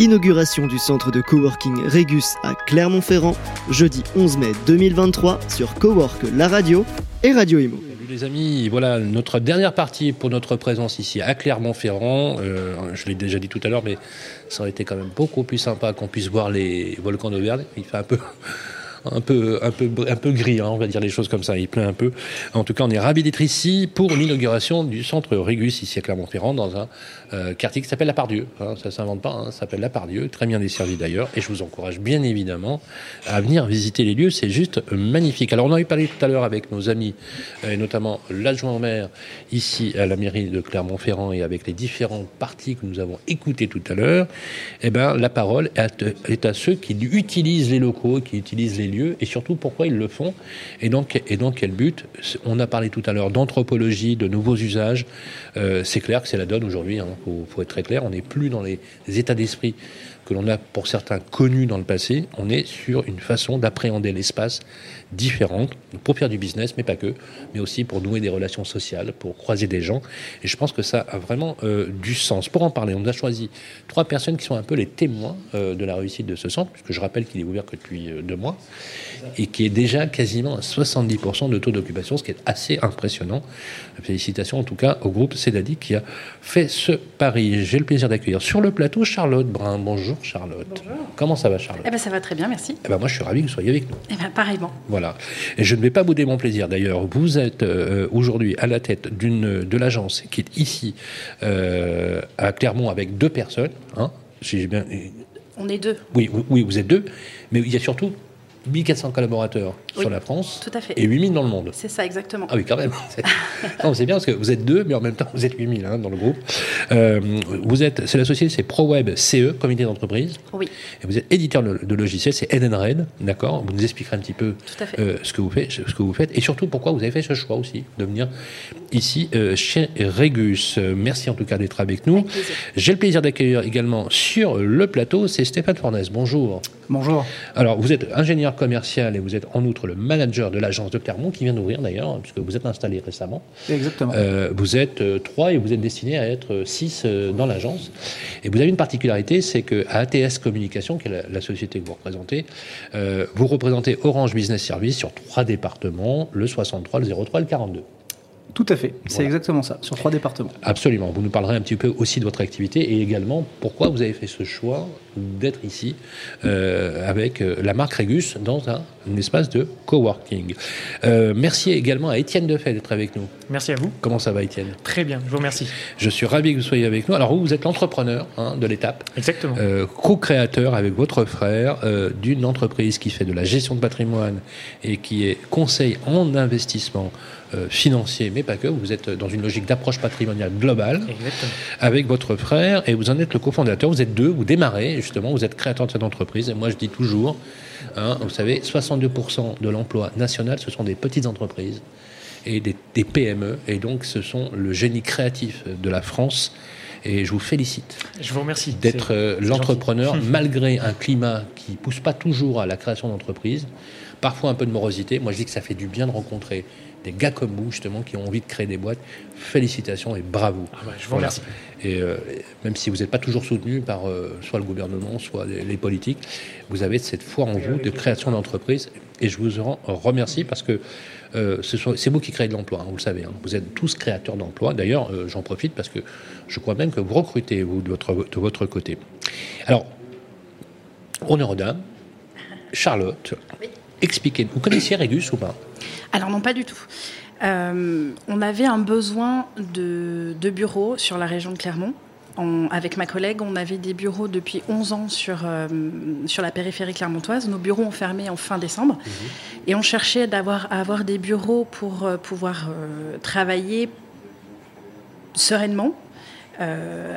Inauguration du centre de coworking Régus à Clermont-Ferrand, jeudi 11 mai 2023 sur Cowork La Radio et Radio Imo. Les amis, voilà notre dernière partie pour notre présence ici à Clermont-Ferrand. Euh, je l'ai déjà dit tout à l'heure, mais ça aurait été quand même beaucoup plus sympa qu'on puisse voir les volcans d'Auvergne. Il fait un peu un peu, un peu, un peu gris, hein, on va dire les choses comme ça. Il pleut un peu. En tout cas, on est ravis d'être ici pour l'inauguration du centre Régus ici à Clermont-Ferrand dans un euh, quartier qui s'appelle La Pardieu. Hein, ça s'invente pas, hein, ça s'appelle La Pardieu, très bien desservi d'ailleurs. Et je vous encourage bien évidemment à venir visiter les lieux. C'est juste magnifique. Alors, on a eu parlé tout à l'heure avec nos amis, euh, et notamment l'adjoint maire ici à la mairie de Clermont-Ferrand et avec les différentes parties que nous avons écoutées tout à l'heure. Eh ben, la parole est à ceux qui utilisent les locaux, qui utilisent les lieux et surtout pourquoi ils le font et donc, et donc quel but. On a parlé tout à l'heure d'anthropologie, de nouveaux usages. Euh, c'est clair que c'est la donne aujourd'hui, il hein, faut, être très clair. On n'est plus dans les états d'esprit que l'on a pour certains connus dans le passé, on est sur une façon d'appréhender l'espace différente pour faire du business, mais pas que, mais aussi pour nouer des relations sociales, pour croiser des gens. Et je pense que ça a vraiment euh, du sens. Pour en parler, on a choisi trois personnes qui sont un peu les témoins euh, de la réussite de ce centre, puisque je rappelle qu'il est ouvert que depuis euh, deux mois, et qui est déjà quasiment à 70% de taux d'occupation, ce qui est assez impressionnant. Félicitations en tout cas au groupe Cédadi qui a fait ce pari. J'ai le plaisir d'accueillir sur le plateau Charlotte Brun. Bonjour. Charlotte. Bonjour. Comment ça va, Charlotte eh ben, Ça va très bien, merci. Eh ben, moi, je suis ravi que vous soyez avec nous. Eh ben, pareillement. Voilà. Et je ne vais pas bouder mon plaisir. D'ailleurs, vous êtes euh, aujourd'hui à la tête d'une de l'agence qui est ici euh, à Clermont avec deux personnes. Hein, si bien... On est deux. Oui, oui, vous êtes deux. Mais il y a surtout 1400 collaborateurs sur la France tout à fait. et 8000 dans le monde. C'est ça, exactement. Ah oui, quand même. C'est bien parce que vous êtes deux, mais en même temps, vous êtes 8000 hein, dans le groupe. Euh, vous êtes, c'est la société, c'est ProWeb CE, comité d'entreprise. Oui. Et vous êtes éditeur de, logiciels, c'est Edenred, d'accord? Vous nous expliquerez un petit peu euh, ce, que vous faites, ce que vous faites et surtout pourquoi vous avez fait ce choix aussi de venir ici euh, chez Régus. merci en tout cas d'être avec nous. J'ai le plaisir d'accueillir également sur le plateau, c'est Stéphane Fornès. Bonjour. Bonjour. Alors, vous êtes ingénieur commercial et vous êtes en outre le manager de l'agence de Clermont qui vient d'ouvrir d'ailleurs, puisque vous êtes installé récemment. Exactement. Euh, vous êtes euh, trois et vous êtes destiné à être euh, six dans l'agence. Et vous avez une particularité, c'est que à ATS Communication, qui est la, société que vous représentez, vous représentez Orange Business Service sur trois départements, le 63, le 03 et le 42. Tout à fait, c'est exactement ça, sur trois départements. Absolument. Vous nous parlerez un petit peu aussi de votre activité et également pourquoi vous avez fait ce choix d'être ici euh, avec euh, la marque Régus dans un, espace de coworking. Euh, merci également à Étienne Defay d'être avec nous. Merci à vous. Comment ça va Étienne? Très bien, je vous remercie. Je suis ravi que vous soyez avec nous. Alors vous, vous êtes l'entrepreneur hein, de l'étape. Exactement. Co-créateur avec votre frère d'une entreprise qui fait de la gestion de patrimoine et qui est conseil en investissement financier, mais pas que. Vous êtes dans une logique d'approche patrimoniale globale avec votre frère et vous en êtes le cofondateur. Vous êtes deux, vous démarrez justement, vous êtes créateur de cette entreprise. Et moi, je dis toujours, hein, vous savez, 62% de l'emploi national, ce sont des petites entreprises et des, PME. Et donc, ce sont le génie créatif de la France. Et je vous félicite. Je vous remercie. D'être euh, l'entrepreneur, malgré un climat qui pousse pas toujours à la création d'entreprises, parfois un peu de morosité. Moi, je dis que ça fait du bien de rencontrer des gars comme vous, justement, qui ont envie de créer des boîtes. Félicitations et bravo. Ah bah, je vous remercie. Et euh, même si vous n'êtes pas toujours soutenu par euh, soit le gouvernement, soit les, politiques, vous avez cette foi en vous de création d'entreprise. Et je vous en remercie parce que euh, c'est vous qui créez de l'emploi, hein, vous le savez. Hein. Vous êtes tous créateurs d'emplois. D'ailleurs, j'en profite parce que je crois même que vous recrutez, vous, de votre, de votre côté. Alors, honneur aux dames. Charlotte, expliquez, vous connaissiez Régus ou pas? Alors non, pas du tout. Euh, on avait un besoin de, bureaux sur la région de Clermont. avec ma collègue, on avait des bureaux depuis 11 ans sur, euh, sur la périphérie clermontoise. Nos bureaux ont fermé en fin décembre. Mhm. Et on cherchait d'avoir, à avoir des bureaux pour euh, pouvoir travailler sereinement,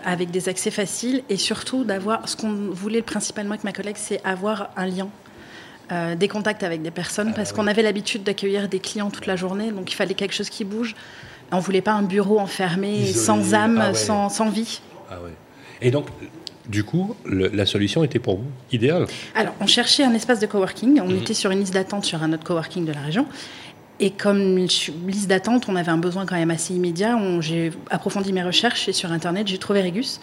avec des accès faciles et surtout d'avoir ce qu'on voulait principalement avec ma collègue, c'est avoir un lien euh, des contacts avec des personnes ah parce qu'on avait l'habitude d'accueillir des clients toute la journée, donc il fallait quelque chose qui bouge. On voulait pas un bureau enfermé, sans âme, ah sans, sans, vie. Ah Et donc, du coup, la solution était pour vous idéale? Alors, on cherchait un espace de coworking. On mhm. était sur une liste d'attente sur un autre coworking de la région. Et comme liste d'attente, on avait un besoin quand même assez immédiat. J'ai approfondi mes recherches et sur Internet, j'ai trouvé Régus.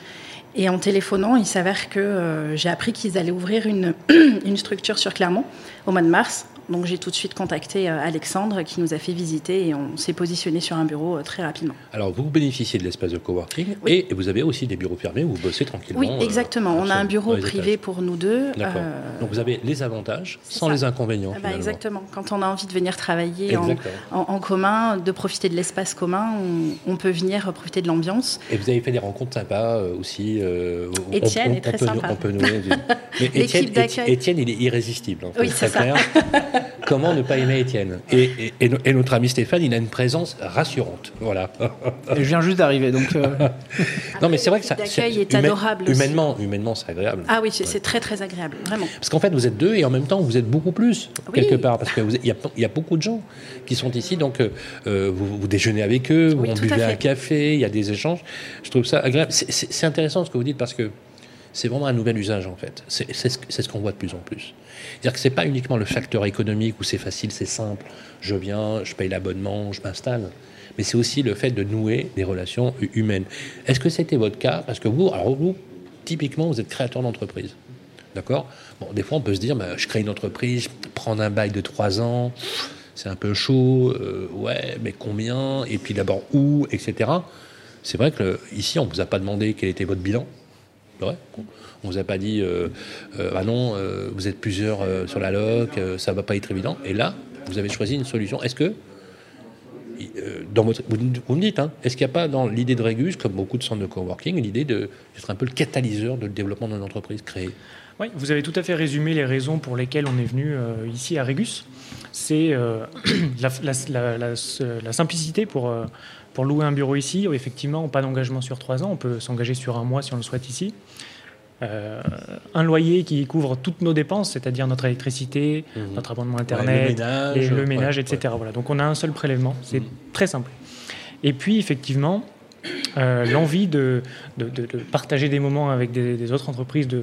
Et en téléphonant, il s'avère que euh, j'ai appris qu'ils allaient ouvrir une, une structure sur Clermont au mois de mars. Donc j'ai tout de suite contacté euh, Alexandre qui nous a fait visiter et on s'est positionné sur un bureau euh, très rapidement. Alors vous bénéficiez de l'espace de coworking et vous avez aussi des bureaux fermés où vous bossez tranquillement. Oui, exactement. euh, on a un bureau privé étages. pour nous deux. D'accord. Donc vous avez les avantages sans ça. les inconvénients. ah bah, exactement. Quand on a envie de venir travailler en, Exactement. en- en commun, de profiter de l'espace commun, on, on peut venir profiter de l'ambiance. Et vous avez fait des rencontres sympas aussi. Étienne est très on peut, sympa. On peut des- Mais Étienne. Étienne, il est irrésistible. en fait, Oui, c'est ça. Comment ne pas aimer Étienne et, et- et no- et notre ami Stéphane, il a une présence rassurante. Voilà. Et je viens juste d'arriver, donc euh, non, mais c'est vrai que ça. C'est- est humain- adorable aussi. Humainement, humainement, c'est agréable. Ah oui, c'est très très agréable, vraiment. Parce qu'en fait, vous êtes deux et en même temps, vous êtes beaucoup plus, Oui. quelque part. Parce qu'il y, y a beaucoup de gens qui sont ici. Donc, euh, euh, vous, vous déjeunez avec eux, vous Oui, à buvez un café, il y a des échanges. Je trouve ça agréable. C'est intéressant ce que vous dites parce que c'est vraiment un nouvel usage, en fait. C'est ce, qu'on voit de plus en plus. C'est-à-dire que c'est pas uniquement le facteur économique où c'est facile, c'est simple. Je viens, je paye l'abonnement, je m'installe. Mais c'est aussi le fait de nouer des relations hu- humaines. Est-ce que c'était votre cas? Parce que vous, alors vous, typiquement, vous êtes créateur d'entreprise. D'accord? Bon, des fois, on peut se dire, bah, je crée une entreprise, prendre un bail de trois ans, c'est un peu chaud, euh, ouais, mais combien? Et puis d'abord où, etc. C'est vrai que ici, on ne vous a pas demandé quel était votre bilan. Vrai On vous a pas dit, euh, euh, ah non, euh, vous êtes plusieurs sur la loc, ça va pas être évident. Et là, vous avez choisi une solution. Est-ce que votre, vous, me dites, hein, est-ce qu'il n'y a pas dans l'idée de Régus, comme beaucoup de centres de coworking, l'idée d'être un peu le catalyseur de le développement d'une entreprise créée? Oui, vous avez tout à fait résumé les raisons pour lesquelles on est venu euh, ici à Régus. C'est euh, la, simplicité pour, euh, louer un bureau ici. Effectivement, pas d'engagement sur trois ans. On peut s'engager sur un mois si on le souhaite ici. Euh, un loyer qui couvre toutes nos dépenses, c'est-à-dire notre électricité, notre abonnement Ouais, Internet, le ménage, les- le ouais, ménage, ouais. etc. Voilà. Donc on a un seul prélèvement, c'est Mhm. très simple. Et puis effectivement, euh, l'envie de, de- de- de partager des moments avec des, des autres entreprises de,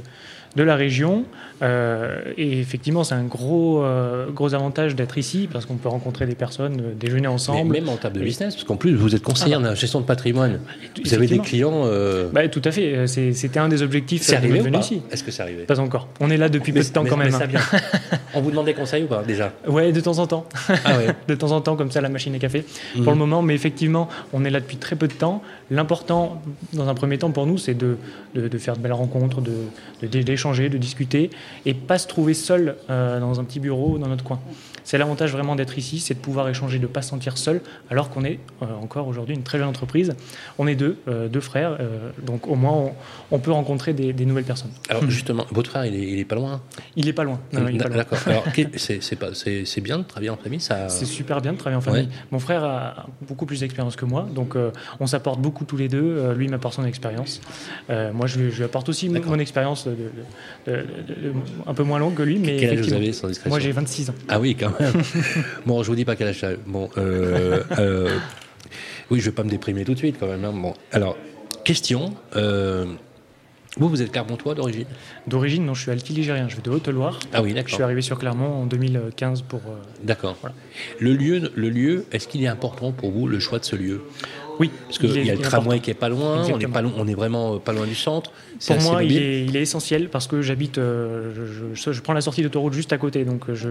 de la région. Euh, et effectivement, c'est un gros, euh, gros avantage d'être ici parce qu'on peut rencontrer des personnes, euh, déjeuner Mais ensemble. même en table de business, parce qu'en plus, vous êtes conseillère Ah en gestion de patrimoine. Vous avez des clients. Bah, tout à fait, c'était un des objectifs c'est de arrivé notre ou venue pas ici. Est-ce que c'est arrivé Pas encore. On est là depuis peu de temps mais- quand mais même. ça hein. vient. On vous demande des conseils ou pas déjà Ouais, de temps en temps. Ah ouais. de temps en temps, comme ça, la machine à café. Mhm. Pour le moment, mais effectivement, on est là depuis très peu de temps. L'important, dans un premier temps, pour nous, c'est de, de, de faire de belles rencontres, de, de- de discuter, et pas se trouver seul euh, dans un petit bureau dans notre coin. C'est l'avantage vraiment d'être ici, c'est de pouvoir échanger, de ne pas se sentir seul, alors qu'on est euh, encore aujourd'hui une très jeune entreprise. On est deux, euh, deux frères, euh, donc au moins on, on peut rencontrer des, des nouvelles personnes. Alors justement, votre frère, il est, il est pas loin. Il est pas loin. Non, non, il est pas loin. D'accord. C'est bien de travailler en famille, ça. C'est super bien de travailler en famille. Ouais. Mon frère a beaucoup plus d'expérience que moi, donc on s'apporte beaucoup tous les deux. Lui m'apporte son expérience. Moi, je lui, je lui apporte aussi mon- expérience de- de- de- de- de- un peu moins longue que lui. Mais Quel âge vous avez sans discrétion Moi, j'ai 26 ans. Ah oui, quand même. bon, je vous dis pas quel âge j'ai. Bon, euh, euh, oui, je vais pas me déprimer tout de suite quand même. hein. Bon, alors, question. euh, vous, vous êtes Clermontois d'origine? D'origine, non, je suis altiligérien. Je vais de Haute-Loire. Ah oui, Je suis d'accord. arrivé sur Clermont en 2015 pour. euh, D'accord. Voilà. Le lieu, le lieu est-ce qu'il est important pour vous, le choix de ce lieu? Oui, Parce qu'il y a le tramway important. qui est pas loin, on est, pas loin, on est vraiment pas loin du centre. Pour moi, il est, il est essentiel parce que j'habite, euh, je, je- je prends la sortie d'autoroute juste à côté, donc euh, je,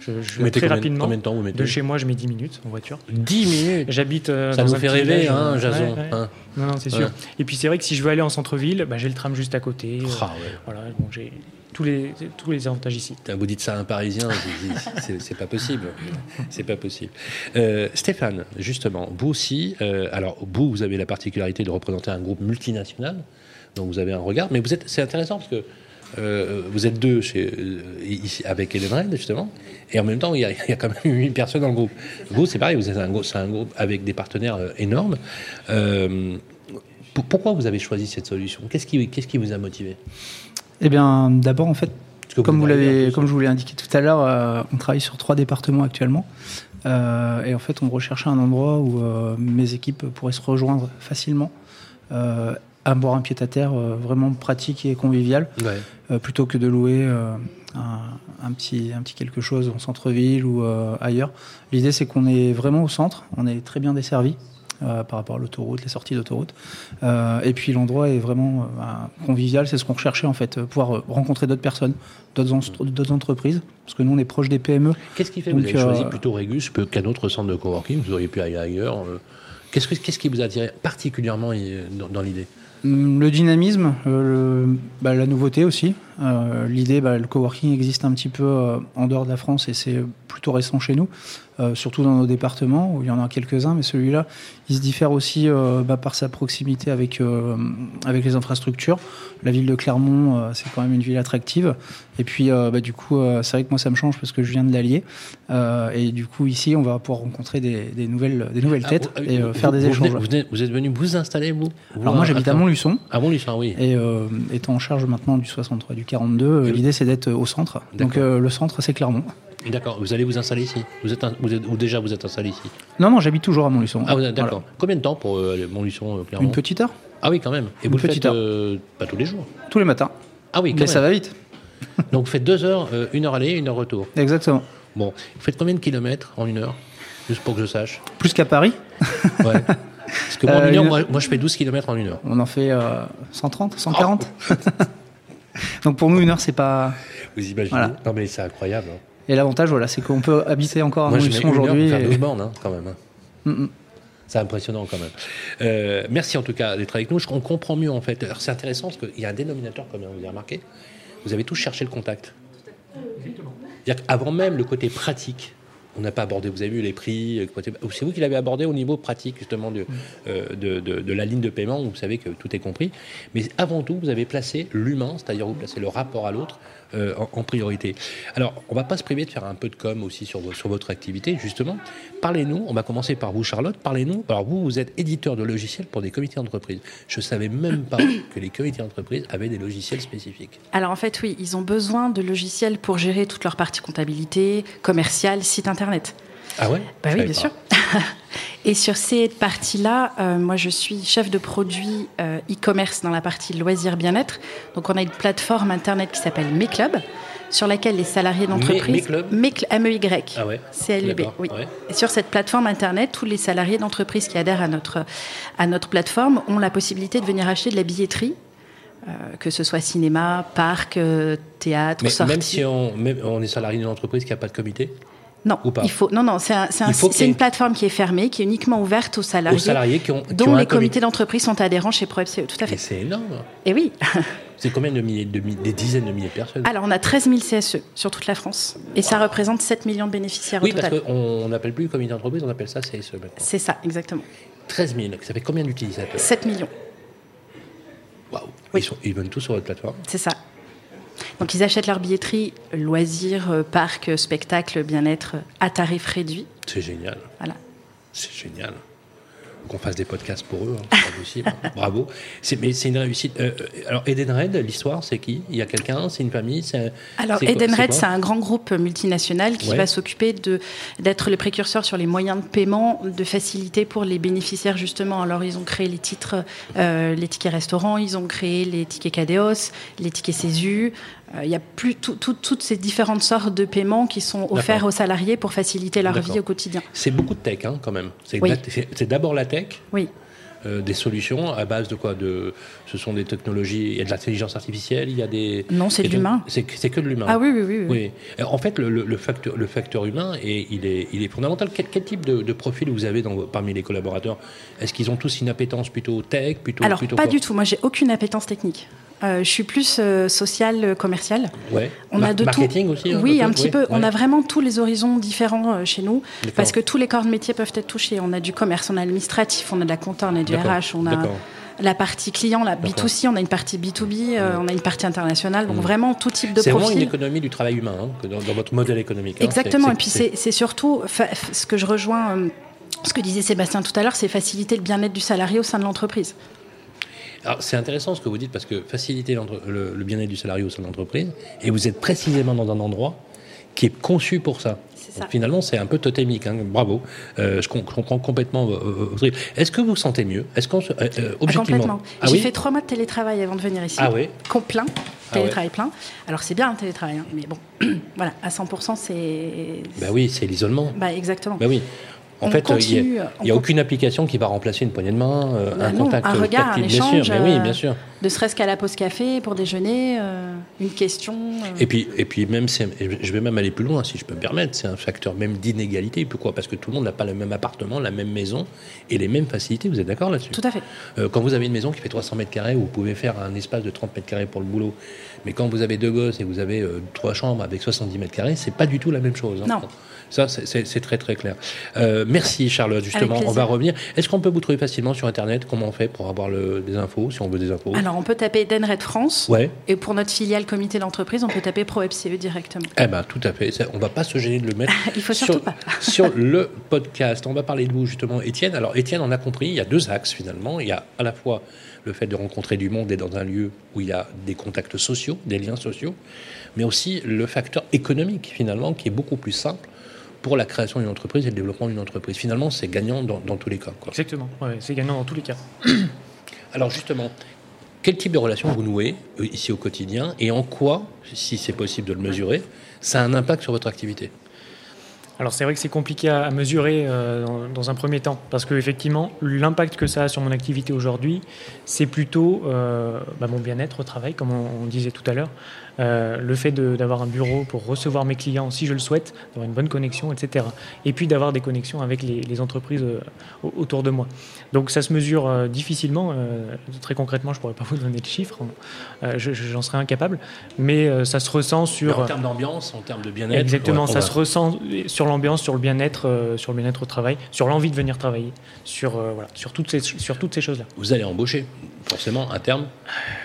je, mettez très combien, rapidement. combien de temps vous mettez De chez moi, je mets 10 minutes en voiture. 10 minutes J'habite. euh, Ça nous fait rêver, hein, euh, Jason ouais, ouais. hein. Non, non, c'est sûr. Et puis c'est vrai que si je veux aller en centre-ville, bah, j'ai le tram juste à côté. euh, Ah ouais. Voilà, bon, j'ai tous les, tous les avantages ici. Vous dites ça à un Parisien, c'est- pas possible. C'est pas possible. Euh, Stéphane, justement, vous aussi, euh, alors vous, vous avez la particularité de représenter un groupe multinational, donc vous avez un regard, mais vous êtes, c'est intéressant parce que euh, vous êtes deux chez, ici, avec Hélène justement, et en même temps, il y a, quand même 8 personnes dans le groupe. Vous, c'est pareil, vous êtes un, un groupe avec des partenaires énormes. Pour- pourquoi vous avez choisi cette solution? Qu'est-ce qui vous a motivé? Eh bien, d'abord, en fait, comme vous l'avez, comme je vous l'ai indiqué tout à l'heure, euh, on travaille sur trois départements actuellement. Euh, et en fait, on recherchait un endroit où euh, mes équipes pourraient se rejoindre facilement, à boire un pied-à-terre vraiment pratique et convivial, Ouais. plutôt que de louer un, un petit, un petit quelque chose en centre-ville ou ailleurs. L'idée, c'est qu'on est vraiment au centre, on est très bien desservi. Euh, par rapport à l'autoroute, les sorties d'autoroute. Euh, et puis l'endroit est vraiment euh, convivial, c'est ce qu'on recherchait en fait, pouvoir rencontrer d'autres personnes, d'autres en- d'autres entreprises, parce que nous on est proche des PME. Qu'est-ce qui fait que vous avez choisi plutôt Régus qu'un autre centre de coworking? Vous auriez pu aller ailleurs. Qu'est-ce, que- qu'est-ce qui vous a attiré particulièrement dans, dans l'idée? Hum, Le dynamisme, le- bah, la nouveauté aussi. Euh, L'idée, bah, le coworking existe un petit peu euh, en dehors de la France et c'est plutôt récent chez nous, euh, surtout dans nos départements où il y en a quelques-uns, mais celui-là, il se diffère aussi bah, par sa proximité avec, avec les infrastructures. La ville de Clermont, c'est quand même une ville attractive. Et puis, bah, du coup, c'est vrai que moi, ça me change parce que je viens de l'Allier. Et du coup, ici, on va pouvoir rencontrer des, des nouvelles, des nouvelles têtes Ah, vous- et vous- faire des vous échanges. venez- vous, êtes venu vous installer, vous? Vous, Alors moi, j'habite à. Montluçon. À Montluçon, oui. Et étant en charge maintenant du 63, du 42, euh, l'idée c'est d'être au centre. Donc euh, le centre c'est Clermont. D'accord, vous allez vous installer ici? Vous êtes, un- vous êtes- Ou déjà vous êtes installé ici? Non, non, j'habite toujours à Montluçon. Ah, d'accord. Voilà. Combien de temps pour euh, Montluçon, euh, Clermont? Une petite heure, Ah oui, quand même. Et Une vous le faites petite heure. euh, pas tous les jours? Tous les matins. Ah oui, quand Mais même. ça va vite. Donc vous faites deux heures, euh, une heure aller, une heure retour. Exactement. Bon, vous faites combien de kilomètres en une heure? Juste pour que je sache. Plus qu'à Paris, Ouais. Parce que moi, Euh, heure, moi, moi, je fais 12 kilomètres en une heure. on en fait euh, 130, 140. Donc pour nous, une heure, c'est pas. Vous imaginez Voilà. Non mais c'est incroyable. hein. Et l'avantage, voilà, c'est qu'on peut habiter encore à Moi, mets Montluçon aujourd'hui. faire et- 12 bornes, hein, quand même. hein. Mm, mm. C'est impressionnant quand même. Euh, merci en tout cas d'être avec nous. On comprend mieux en fait. Alors, C'est intéressant parce qu'il y a un dénominateur commun, vous avez remarqué. Vous avez tous cherché le contact. C'est-à-dire qu'avant même le côté pratique, on n'a pas abordé, vous avez vu les prix, côté- c'est vous qui l'avez abordé au niveau pratique justement de, euh, de, de- de la ligne de paiement, où vous savez que tout est compris. Mais avant tout, vous avez placé l'humain, c'est-à-dire vous placez le rapport à l'autre euh, en, en priorité. Alors, on va pas se priver de faire un peu de com aussi sur, sur votre activité, justement. Parlez-nous, on va commencer par vous, Charlotte. Parlez-nous. Alors, vous, vous êtes éditeur de logiciels pour des comités d'entreprise. Je savais même pas que les comités d'entreprise avaient des logiciels spécifiques. Alors en fait, oui, ils ont besoin de logiciels pour gérer toute leur partie comptabilité, commerciale, site internet. Ah ouais? Bah oui, bien pas. sûr. Et sur ces parties-là, euh, moi je suis chef de produit euh, e-commerce dans la partie loisirs bien-être. Donc on a une plateforme internet qui s'appelle Mes Clubs, sur laquelle les salariés d'entreprise. M-E-Y. Ah ouais C-L-U-B, oui. ouais. Et sur cette plateforme internet, tous les salariés d'entreprise qui adhèrent à notre, à notre plateforme ont la possibilité de venir acheter de la billetterie, euh, que ce soit cinéma, parc, euh, théâtre, Mais sortie. même si on, même- on est salarié d'une entreprise qui n'a pas de comité? Non, Ou pas il faut. Non, non, c'est un- un- une plateforme qui est fermée, qui est uniquement ouverte aux salariés, aux salariés qui ont, qui dont ont les comités comité. d'entreprise sont adhérents chez ProFCE. Tout à fait. c'est énorme. Et oui. C'est combien de milliers, de mi- des dizaines de milliers de personnes? Alors, on a 13 000 CSE sur toute la France, et ça représente 7 millions de bénéficiaires Oui, au parce total. qu'on n'appelle plus comité d'entreprise, on appelle ça CSE maintenant. C'est ça, exactement. 13 000, ça fait combien d'utilisateurs? 7 millions, Waouh Oui. ils, ils viennent tous sur votre plateforme? C'est ça. Donc, ils achètent leur billetterie, loisirs, euh, parcs, spectacles, bien-être, euh, à tarif réduit. C'est génial. Voilà. C'est génial. Qu'on fasse des podcasts pour eux, hein, c'est pas possible. Bravo. C'est- Mais c'est une réussite. Euh, euh, alors, Edenred, l'histoire, c'est qui? Il y a quelqu'un C'est une famille c'est- Alors, Edenred, c'est un grand groupe multinational qui Ouais. va s'occuper de- d'être le précurseur sur les moyens de paiement, de facilité pour les bénéficiaires, justement. Alors, ils ont créé les titres, euh, les tickets restaurants, ils ont créé les tickets Cadeos, les tickets CESU. Euh, Il y a plus tout- tout- toutes ces différentes sortes de paiements qui sont offerts aux salariés pour faciliter leur vie au quotidien. C'est beaucoup de tech, hein, quand même. Oui. c'est d'abord la tech, Oui. Euh, des solutions à base de quoi de, Ce sont des technologies, il y a de l'intelligence artificielle, il y a des... Non, c'est de l'humain. C'est que de l'humain. Ah oui, oui, oui. oui. Oui. Alors, En fait, le, le- facteur, le facteur humain, est, il, est, il est fondamental. Quel, quel type de, de profil vous avez dans, parmi les collaborateurs? Est-ce qu'ils ont tous une appétence plutôt tech plutôt, Alors, plutôt pas du tout. Moi, j'ai aucune appétence technique. Euh, je suis plus euh, sociale, euh, commerciale. Ouais. On Mar- a de marketing tout. aussi Oui, peu un petit peu. On a vraiment tous les horizons différents euh, chez nous, parce que tous les corps de métier peuvent être touchés. On a du commerce, on a l'administratif, on a de la compta, on a du. RH, on a la partie client, la D'accord. B2C, on a une partie B2B, euh, on a une partie internationale. Donc Mm. vraiment tout type de C'est vraiment une profil. économie du travail humain hein, dans, dans votre modèle économique. hein. Exactement. Et puis c'est surtout ce que je rejoins. euh, ce que disait Sébastien tout à l'heure, c'est faciliter le bien-être du salarié au sein de l'entreprise. Alors, c'est intéressant ce que vous dites parce que faciliter le, le bien-être du salarié au sein de l'entreprise, et vous êtes précisément dans un endroit qui est conçu pour ça. Ça. Finalement, c'est un peu totémique. hein. Bravo. Euh, je com- comprends complètement. euh, votre. Est-ce que vous vous sentez mieux? Est-ce qu'on euh, euh, Ah, objectivement? complètement. Ah J'ai oui? fait trois mois de télétravail avant de venir ici. Ah oui? Ah Télétravail plein. Alors c'est bien un télétravail, hein, mais bon, voilà, à 100%, c'est. Bah oui, c'est l'isolement. Bah, exactement. Bah oui. En fait, il n'y a, aucune application qui va remplacer une poignée de main, euh, un contact un regard, un échange, mais oui, bien sûr. Ne serait-ce qu'à la pause café pour déjeuner, une question. Et puis, et puis même, je vais même aller plus loin, si je peux me permettre. C'est un facteur même d'inégalité. Pourquoi? Parce que tout le monde n'a pas le même appartement, la même maison et les mêmes facilités. Vous êtes d'accord là-dessus? Tout à fait. quand vous avez une maison qui fait 300 mètres carrés, vous pouvez faire un espace de 30 mètres carrés pour le boulot. Mais quand vous avez deux gosses et vous avez trois chambres avec 70 mètres carrés, c'est pas du tout la même chose. Hein. Non. Ça, c'est très très clair. Euh, merci Charlotte, justement, on va revenir. Est-ce qu'on peut vous trouver facilement sur Internet? Comment on fait pour avoir des infos, si on veut des infos? Alors, on peut taper Denred France. Ouais. Et pour notre filiale comité d'entreprise, on peut taper ProFCE directement. Eh bien, tout à fait. on ne va pas se gêner de le mettre Il faut sur, pas. sur le podcast. On va parler de vous, justement, Étienne. Alors, Étienne, on a compris, il y a deux axes, finalement. Il y a à la fois le fait de rencontrer du monde et dans un lieu où il y a des contacts sociaux, des liens sociaux, mais aussi le facteur économique, finalement, qui est beaucoup plus simple pour la création d'une entreprise et le développement d'une entreprise. Finalement, c'est gagnant dans, tous les cas. Exactement, c'est gagnant dans tous les cas. Alors justement, quel type de relation vous nouez euh, ici au quotidien et en quoi, si c'est possible de le mesurer, ça a un impact sur votre activité alors c'est vrai que c'est compliqué à, mesurer euh, dans, un premier temps, parce qu'effectivement, l'impact que ça a sur mon activité aujourd'hui, c'est plutôt euh, bah, mon bien-être au travail, comme on disait tout à l'heure, euh, le fait d'avoir un bureau pour recevoir mes clients si je le souhaite, d'avoir une bonne connexion, etc. Et puis d'avoir des connexions avec les, entreprises euh, autour de moi. Donc ça se mesure euh, difficilement. très concrètement, je ne pourrais pas vous donner de chiffres, j'en serais incapable, mais ça se ressent sur... en termes d'ambiance, en termes de bien-être Exactement, ça se ressent sur l'ambiance, sur le bien-être, sur le bien-être au travail, sur l'envie de venir travailler, sur, voilà, sur toutes ces, sur toutes ces choses-là. Vous allez embaucher, forcément, à terme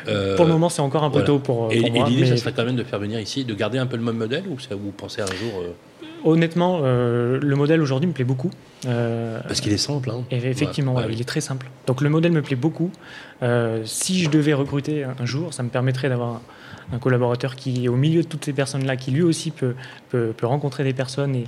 Pour le moment, c'est encore un peu tôt pour, et, moi. Et serait quand même de faire venir ici, de garder un peu le même modèle ou ça vous pensez un jour euh, Honnêtement, euh, le modèle aujourd'hui me plaît beaucoup. Euh, Parce qu'il est simple. Hein. effectivement, il est très simple. Donc le modèle me plaît beaucoup. si je devais recruter un, jour, ça me permettrait d'avoir un, collaborateur qui est au milieu de toutes ces personnes-là, qui lui aussi peut, peut, peut rencontrer des personnes et,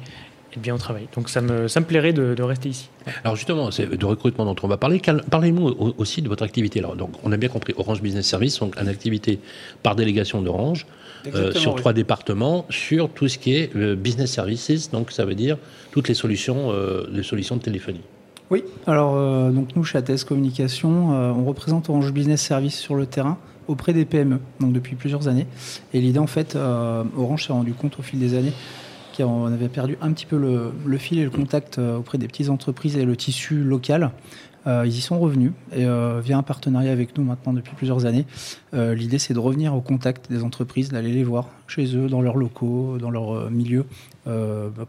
bien au travail. Donc ça me, ça me plairait de, rester ici. Alors justement, c'est de recrutement dont on va parler. Parlez-nous aussi de votre activité. Alors, donc, on a bien compris Orange Business Service, donc une activité par délégation d'Orange euh, sur trois départements, sur tout ce qui est euh, business services, donc ça veut dire toutes les solutions, euh, les solutions de téléphonie. Oui, alors donc nous chez ATS Communication, on représente Orange Business Service sur le terrain auprès des PME, donc depuis plusieurs années. Et l'idée en fait, Orange s'est rendu compte au fil des années on avait perdu un petit peu le, fil et le contact euh, auprès des petites entreprises et le tissu local. Euh, ils y sont revenus et euh, via un partenariat avec nous maintenant depuis plusieurs années. L'idée c'est de revenir au contact des entreprises, d'aller les voir chez eux, dans leurs locaux, dans leur milieu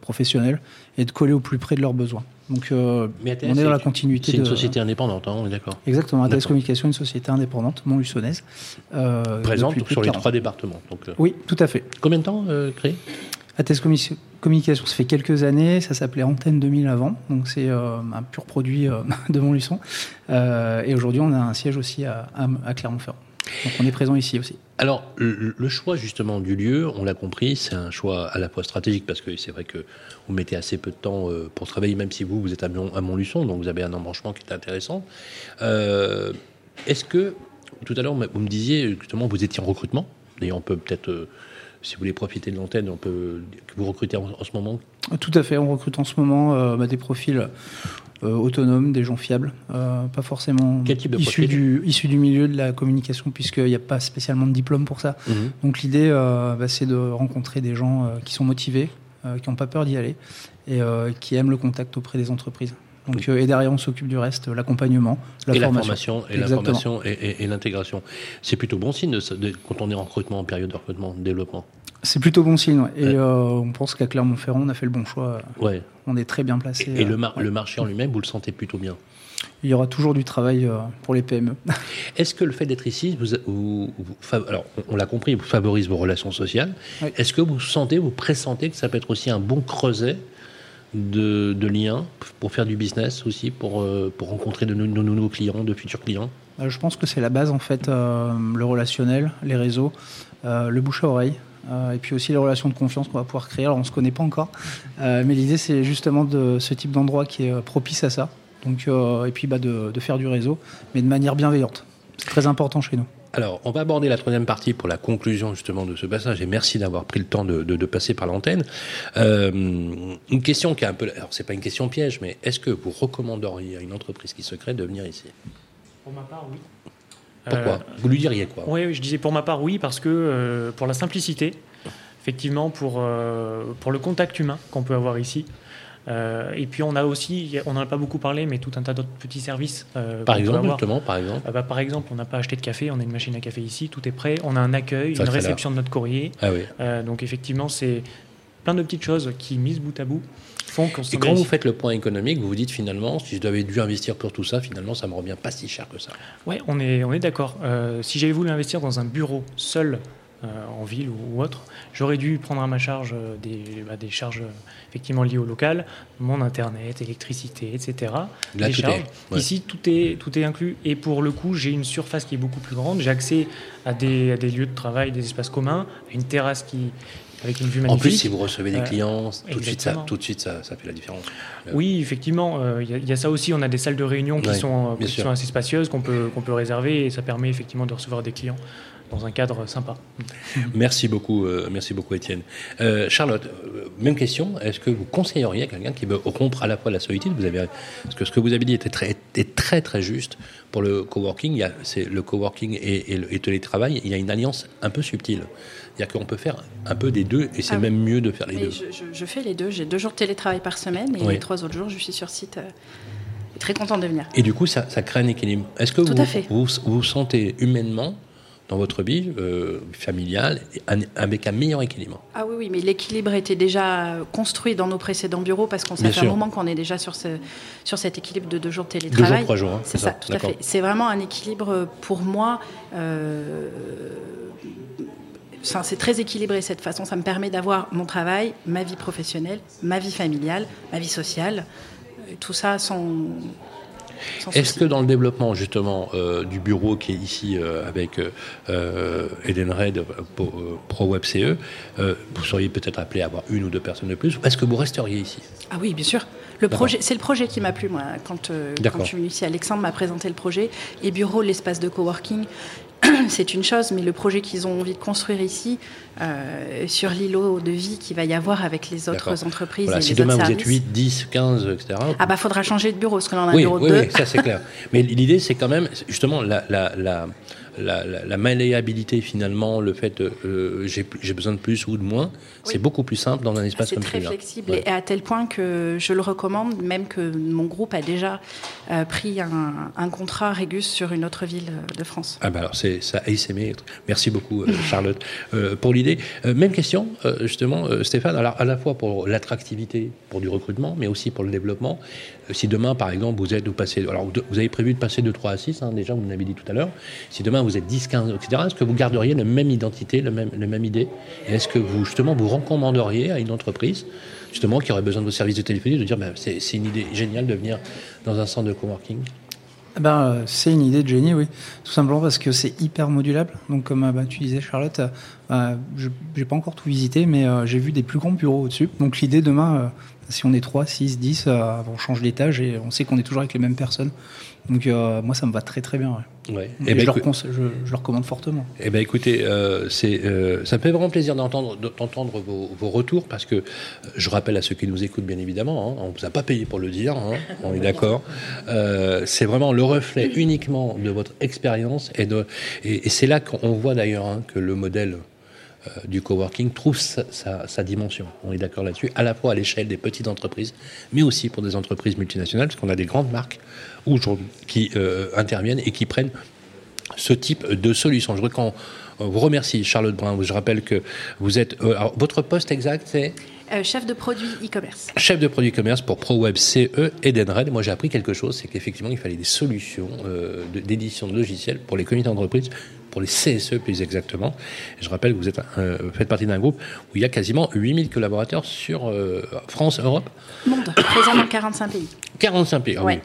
professionnel et de coller au plus près de leurs besoins. Donc on est dans la continuité. C'est une société indépendante, hein, on est d'accord. Exactement, ATS Communication, une société indépendante, Montluçonnaise. Présente sur les trois départements. Donc, oui, tout à fait. Combien de temps créé? ATS Communication, ça fait quelques années, ça s'appelait Antenne 2000 avant, donc c'est euh, un pur produit euh, de Montluçon. Euh, et aujourd'hui, on a un siège aussi à, Clermont-Ferrand. Donc on est présent ici aussi. Alors, le, choix justement du lieu, on l'a compris, c'est un choix à la fois stratégique parce que c'est vrai que vous mettez assez peu de temps pour travailler, même si vous, vous êtes à, Montluçon, donc vous avez un embranchement qui est intéressant. Est-ce que, tout à l'heure, vous me disiez justement, vous étiez en recrutement, d'ailleurs on peut peut-être si vous voulez profiter de l'antenne, on peut vous recrutez en, ce moment Tout à fait, on recrute en ce moment euh, bah, des profils euh, autonomes, des gens fiables, euh, pas forcément issus, du, du milieu de la communication, puisqu'il n'y a pas spécialement de diplôme pour ça. Mhm. Donc l'idée, bah, c'est de rencontrer des gens qui sont motivés, qui n'ont pas peur d'y aller, et qui aiment le contact auprès des entreprises. Donc, et derrière, on s'occupe du reste, l'accompagnement, la, et formation. La formation et la formation et, l'intégration. C'est plutôt bon signe quand on est en recrutement, en période de recrutement, de développement. C'est plutôt bon signe. Et euh, on pense qu'à Clermont-Ferrand, on a fait le bon choix. Ouais. On est très bien placé. Et, le, le, marché en lui-même, vous le sentez plutôt bien? Il y aura toujours du travail euh, pour les PME. Est-ce que le fait d'être ici, vous, alors on l'a compris, vous favorise vos relations sociales. Est-ce que vous sentez, vous pressentez que ça peut être aussi un bon creuset de, liens pour faire du business aussi, pour, euh, pour rencontrer de, nouveaux clients, de futurs clients Je pense que c'est la base en fait, le relationnel, les réseaux, le bouche à oreille. Euh, et puis aussi les relations de confiance qu'on va pouvoir créer. Alors on ne se connaît pas encore, euh, mais l'idée c'est justement de ce type d'endroit qui est euh, propice à ça. Donc, et puis bah, de, faire du réseau, mais de manière bienveillante. C'est très important chez nous. Alors, on va aborder la troisième partie pour la conclusion justement de ce passage, et merci d'avoir pris le temps de, de, de passer par l'antenne. Euh, une question qui est un peu, alors c'est pas une question piège, mais est-ce que vous recommanderiez à une entreprise qui se crée de venir ici? Pour ma part, oui. Pourquoi? Euh, Vous lui diriez quoi? Oui, je disais pour ma part oui, parce que euh, pour la simplicité, effectivement, pour, pour le contact humain qu'on peut avoir ici. Euh, et puis on a aussi, on n'en a pas beaucoup parlé, mais tout un tas d'autres petits services. euh, Par exemple, justement, par exemple. Ah bah, par exemple, on n'a pas acheté de café, on a une machine à café ici, tout est prêt, on a un accueil, Ça une réception de notre courrier. Ah oui. Euh, donc effectivement, c'est plein de petites choses qui, mises bout à bout, font qu'on se Et quand vous faites le point économique, vous vous dites finalement, si je devais dû investir pour tout ça, finalement, ça me revient pas si cher que ça. Ouais, on est, on est d'accord. Euh, si j'avais voulu investir dans un bureau seul en ville ou, autre, j'aurais dû prendre à ma charge euh, des, bah, des charges euh, effectivement liées au local, mon internet, électricité, etc. Là, Des tout charges. est. ouais. Ici, tout est, tout est inclus. Et pour le coup, j'ai une surface qui est beaucoup plus grande. J'ai accès à des, à des lieux de travail, des espaces communs, à une terrasse qui, avec une vue magnifique. En plus, si vous recevez des Euh, clients, tout de suite, ça, tout de suite, ça, ça fait la différence. Oui, effectivement, euh, il y, a- il y a ça aussi. On a des salles de réunion qui, Ouais, sont, euh, qui sont assez spacieuses, qu'on peut, qu'on peut réserver, et ça permet effectivement de recevoir des clients dans un cadre sympa. Merci beaucoup, euh, merci beaucoup, Étienne. Euh, Charlotte, euh, même question. Est-ce que vous conseilleriez à quelqu'un qui veut rompre à la fois la solitude Vous avez, parce que ce que vous avez dit était très, est très, très juste pour le coworking. Il y a, c'est le coworking et, et le et télétravail. Il y a une alliance un peu subtile. C'est-à-dire qu'on peut faire un peu des deux, et c'est Ah oui. même mieux de faire les Mais deux. je, je- je fais les deux. J'ai deux jours de télétravail par semaine et Oui. les trois autres jours, je suis sur site. euh, et très contente de venir. Et du coup, ça, ça crée un équilibre. Est-ce que Tout vous, à fait. vous vous sentez humainement dans votre vie euh, familiale avec un meilleur équilibre Ah oui, oui, mais l'équilibre était déjà construit dans nos précédents bureaux parce qu'on Bien fait un moment qu'on est déjà sur, ce, sur cet équilibre de deux jours de Deux jours, télétravail. trois jours. hein, C'est ça, tout à fait. C'est vraiment un équilibre pour moi. euh, enfin, c'est très équilibré cette façon. Ça me permet d'avoir mon travail, ma vie professionnelle, ma vie familiale, ma vie sociale. Tout ça sans. Est-ce que dans le développement justement euh, du bureau qui est ici euh, avec euh, euh, Edenred euh, pour, Pro Web CE, euh, vous seriez peut-être appelé à avoir une ou deux personnes de plus ou Est-ce que vous resteriez ici? Ah oui, bien sûr. Le D'accord. projet, c'est le projet qui m'a plu, moi, quand, je suis venue ici. Alexandre m'a présenté le projet. Les bureaux, l'espace de coworking, c'est une chose, mais le projet qu'ils ont envie de construire ici, euh, sur l'îlot de vie qu'il va y avoir avec les autres entreprises Voilà, et Si les demain autres vous êtes services. 8, 10, 15, etc. Ah bah, faudra changer de bureau, parce que là, on a un bureau oui, de oui, ça c'est clair. Mais l'idée c'est quand même justement la, la, la, la, la- la malléabilité finalement, le fait euh, j'ai besoin de plus ou de moins, c'est beaucoup plus simple dans un espace C'est comme très celui-là. flexible Ouais. et à tel point que je le recommande, même que mon groupe a déjà euh, pris un, un contrat Régus sur une autre ville de France. Ah bah alors c'est ça. Merci beaucoup euh, Charlotte euh, pour l'idée. Euh, même question justement Stéphane. Alors à la fois pour l'attractivité, pour du recrutement, mais aussi pour le développement. Si demain par exemple vous êtes vous passez alors vous- avez prévu de passer de 3 à 6 hein, déjà vous l'avez dit tout à l'heure. Si demain vous êtes 10, 15 etc. Est-ce que vous garderiez la même identité, le même la même idée? Et est-ce que vous justement vous recommanderiez à une entreprise justement qui aurait besoin de vos services de téléphonie de dire bah, c'est une idée géniale de venir dans un centre de coworking? Ben, euh, c'est une idée de génie, oui. Tout simplement parce que c'est hyper modulable. Donc, comme euh, bah, tu disais, Charlotte, euh, je n'ai pas encore tout visité, mais euh, j'ai vu des plus grands bureaux au-dessus. Donc, l'idée demain, euh, si on est 3, 6, 10, euh, on change d'étage et on sait qu'on est toujours avec les mêmes personnes. Donc, euh, moi, ça me va très très bien. ouais. Ouais. Et Eh ben, je, écoute- je, je recommande fortement. Eh ben écoutez, c'est, ça me fait vraiment plaisir d'entendre, vos, vos retours parce que je rappelle à ceux qui nous écoutent bien évidemment, hein, on ne vous a pas payé pour le dire, hein, on est d'accord. C'est vraiment le reflet uniquement de votre expérience et, de, et, et c'est là qu'on voit d'ailleurs hein, que le modèle du coworking trouve sa, dimension. On est d'accord là-dessus, à la fois à l'échelle des petites entreprises, mais aussi pour des entreprises multinationales, parce qu'on a des grandes marques aujourd'hui qui euh, interviennent et qui prennent ce type de solution. Je voudrais qu'on euh, vous remercie, Charlotte Brun. Je rappelle que vous êtes. euh, alors, votre poste exact, c'est? Euh, chef de produit e-commerce. chef de produit commerce pour ProWeb CE et Denred. Moi, j'ai appris quelque chose c'est qu'effectivement, il fallait des solutions euh, d'édition de logiciels pour les comités d'entreprise, pour les CSE plus exactement. Et je rappelle que vous êtes, euh, faites partie d'un groupe où il y a quasiment 8000 collaborateurs sur euh, France, Europe, Monde, présent dans 45 pays. 45 pays. Ah Ouais. oui.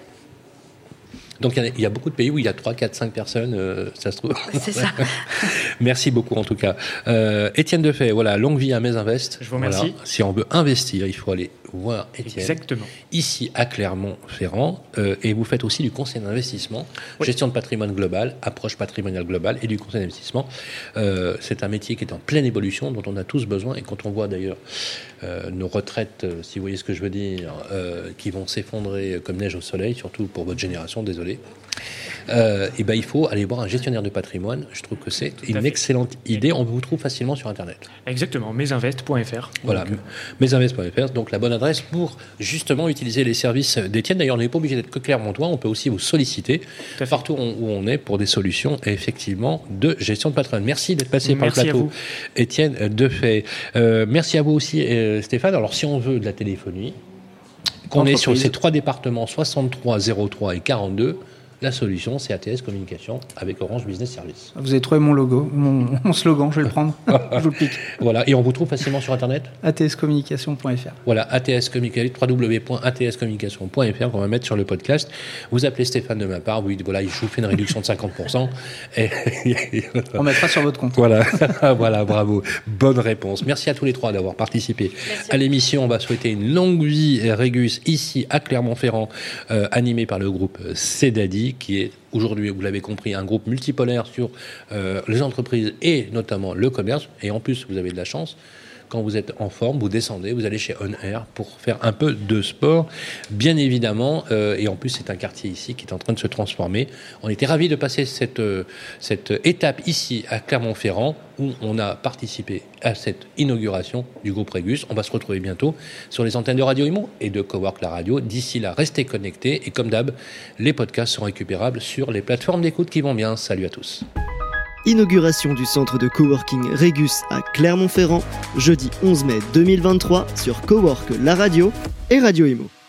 Donc il y, a, il y a beaucoup de pays où il y a 3, 4, 5 personnes, euh, ça se trouve. C'est ça. Merci beaucoup en tout cas. Euh, Étienne Defay, voilà, longue vie à Mesinvest. Je vous remercie. Voilà. Si on veut investir, il faut aller voir Étienne. Exactement. Ici à Clermont-Ferrand, euh, et vous faites aussi du conseil d'investissement, Oui. gestion de patrimoine global, approche patrimoniale globale et du conseil d'investissement. Euh, c'est un métier qui est en pleine évolution, dont on a tous besoin, et quand on voit d'ailleurs euh, nos retraites, si vous voyez ce que je veux dire, qui vont s'effondrer comme neige au soleil, surtout pour votre génération, désolé. Euh, et ben, il faut aller voir un gestionnaire de patrimoine. Je trouve que c'est une excellente idée. On vous trouve facilement sur Internet. Exactement, mesinvest.fr. Voilà, euh, mesinvest.fr, donc la bonne adresse pour justement utiliser les services d'Étienne. D'ailleurs, on n'est pas obligé d'être que Clermontois, on peut aussi vous solliciter partout où on est pour des solutions effectivement de gestion de patrimoine. Merci d'être passé Merci par le plateau. Étienne Defay. Euh, merci à vous aussi, euh, Stéphane. Alors, si on veut de la téléphonie, qu'on est sur ces trois départements 63, 03 et 42, la solution, c'est ATS Communication avec Orange Business Service. Vous avez trouvé mon logo, mon, mon slogan, je vais le prendre. je vous le pique. Voilà, et on vous trouve facilement sur Internet atscommunication.fr. Voilà, ATS Communication, www.atscommunication.fr qu'on va mettre sur le podcast. Vous appelez Stéphane de ma part, vous dites voilà, je vous fais une réduction de 50%. Et, On mettra sur votre compte. voilà, voilà, bravo. Bonne réponse. Merci à tous les trois d'avoir participé Merci. à l'émission. On va souhaiter une longue vie Régus ici à Clermont-Ferrand, euh, animé par le groupe Qui est aujourd'hui, vous l'avez compris, un groupe multipolaire sur euh, les entreprises et notamment le commerce. Et en plus, vous avez de la chance. Quand vous êtes en forme, vous descendez, vous allez chez On Air pour faire un peu de sport, bien évidemment. euh, et en plus, c'est un quartier ici qui est en train de se transformer. On était ravis de passer cette, euh, cette étape ici à Clermont-Ferrand où on a participé à cette inauguration du groupe Régus. On va se retrouver bientôt sur les antennes de Radio Imo et de Cowork la radio. D'ici là, restez connectés et comme d'hab, les podcasts sont récupérables sur les plateformes d'écoute qui vont bien. Salut à tous. Inauguration du centre de coworking Régus à Clermont-Ferrand, jeudi 11 mai 2023 sur Cowork La Radio et Radio Imo.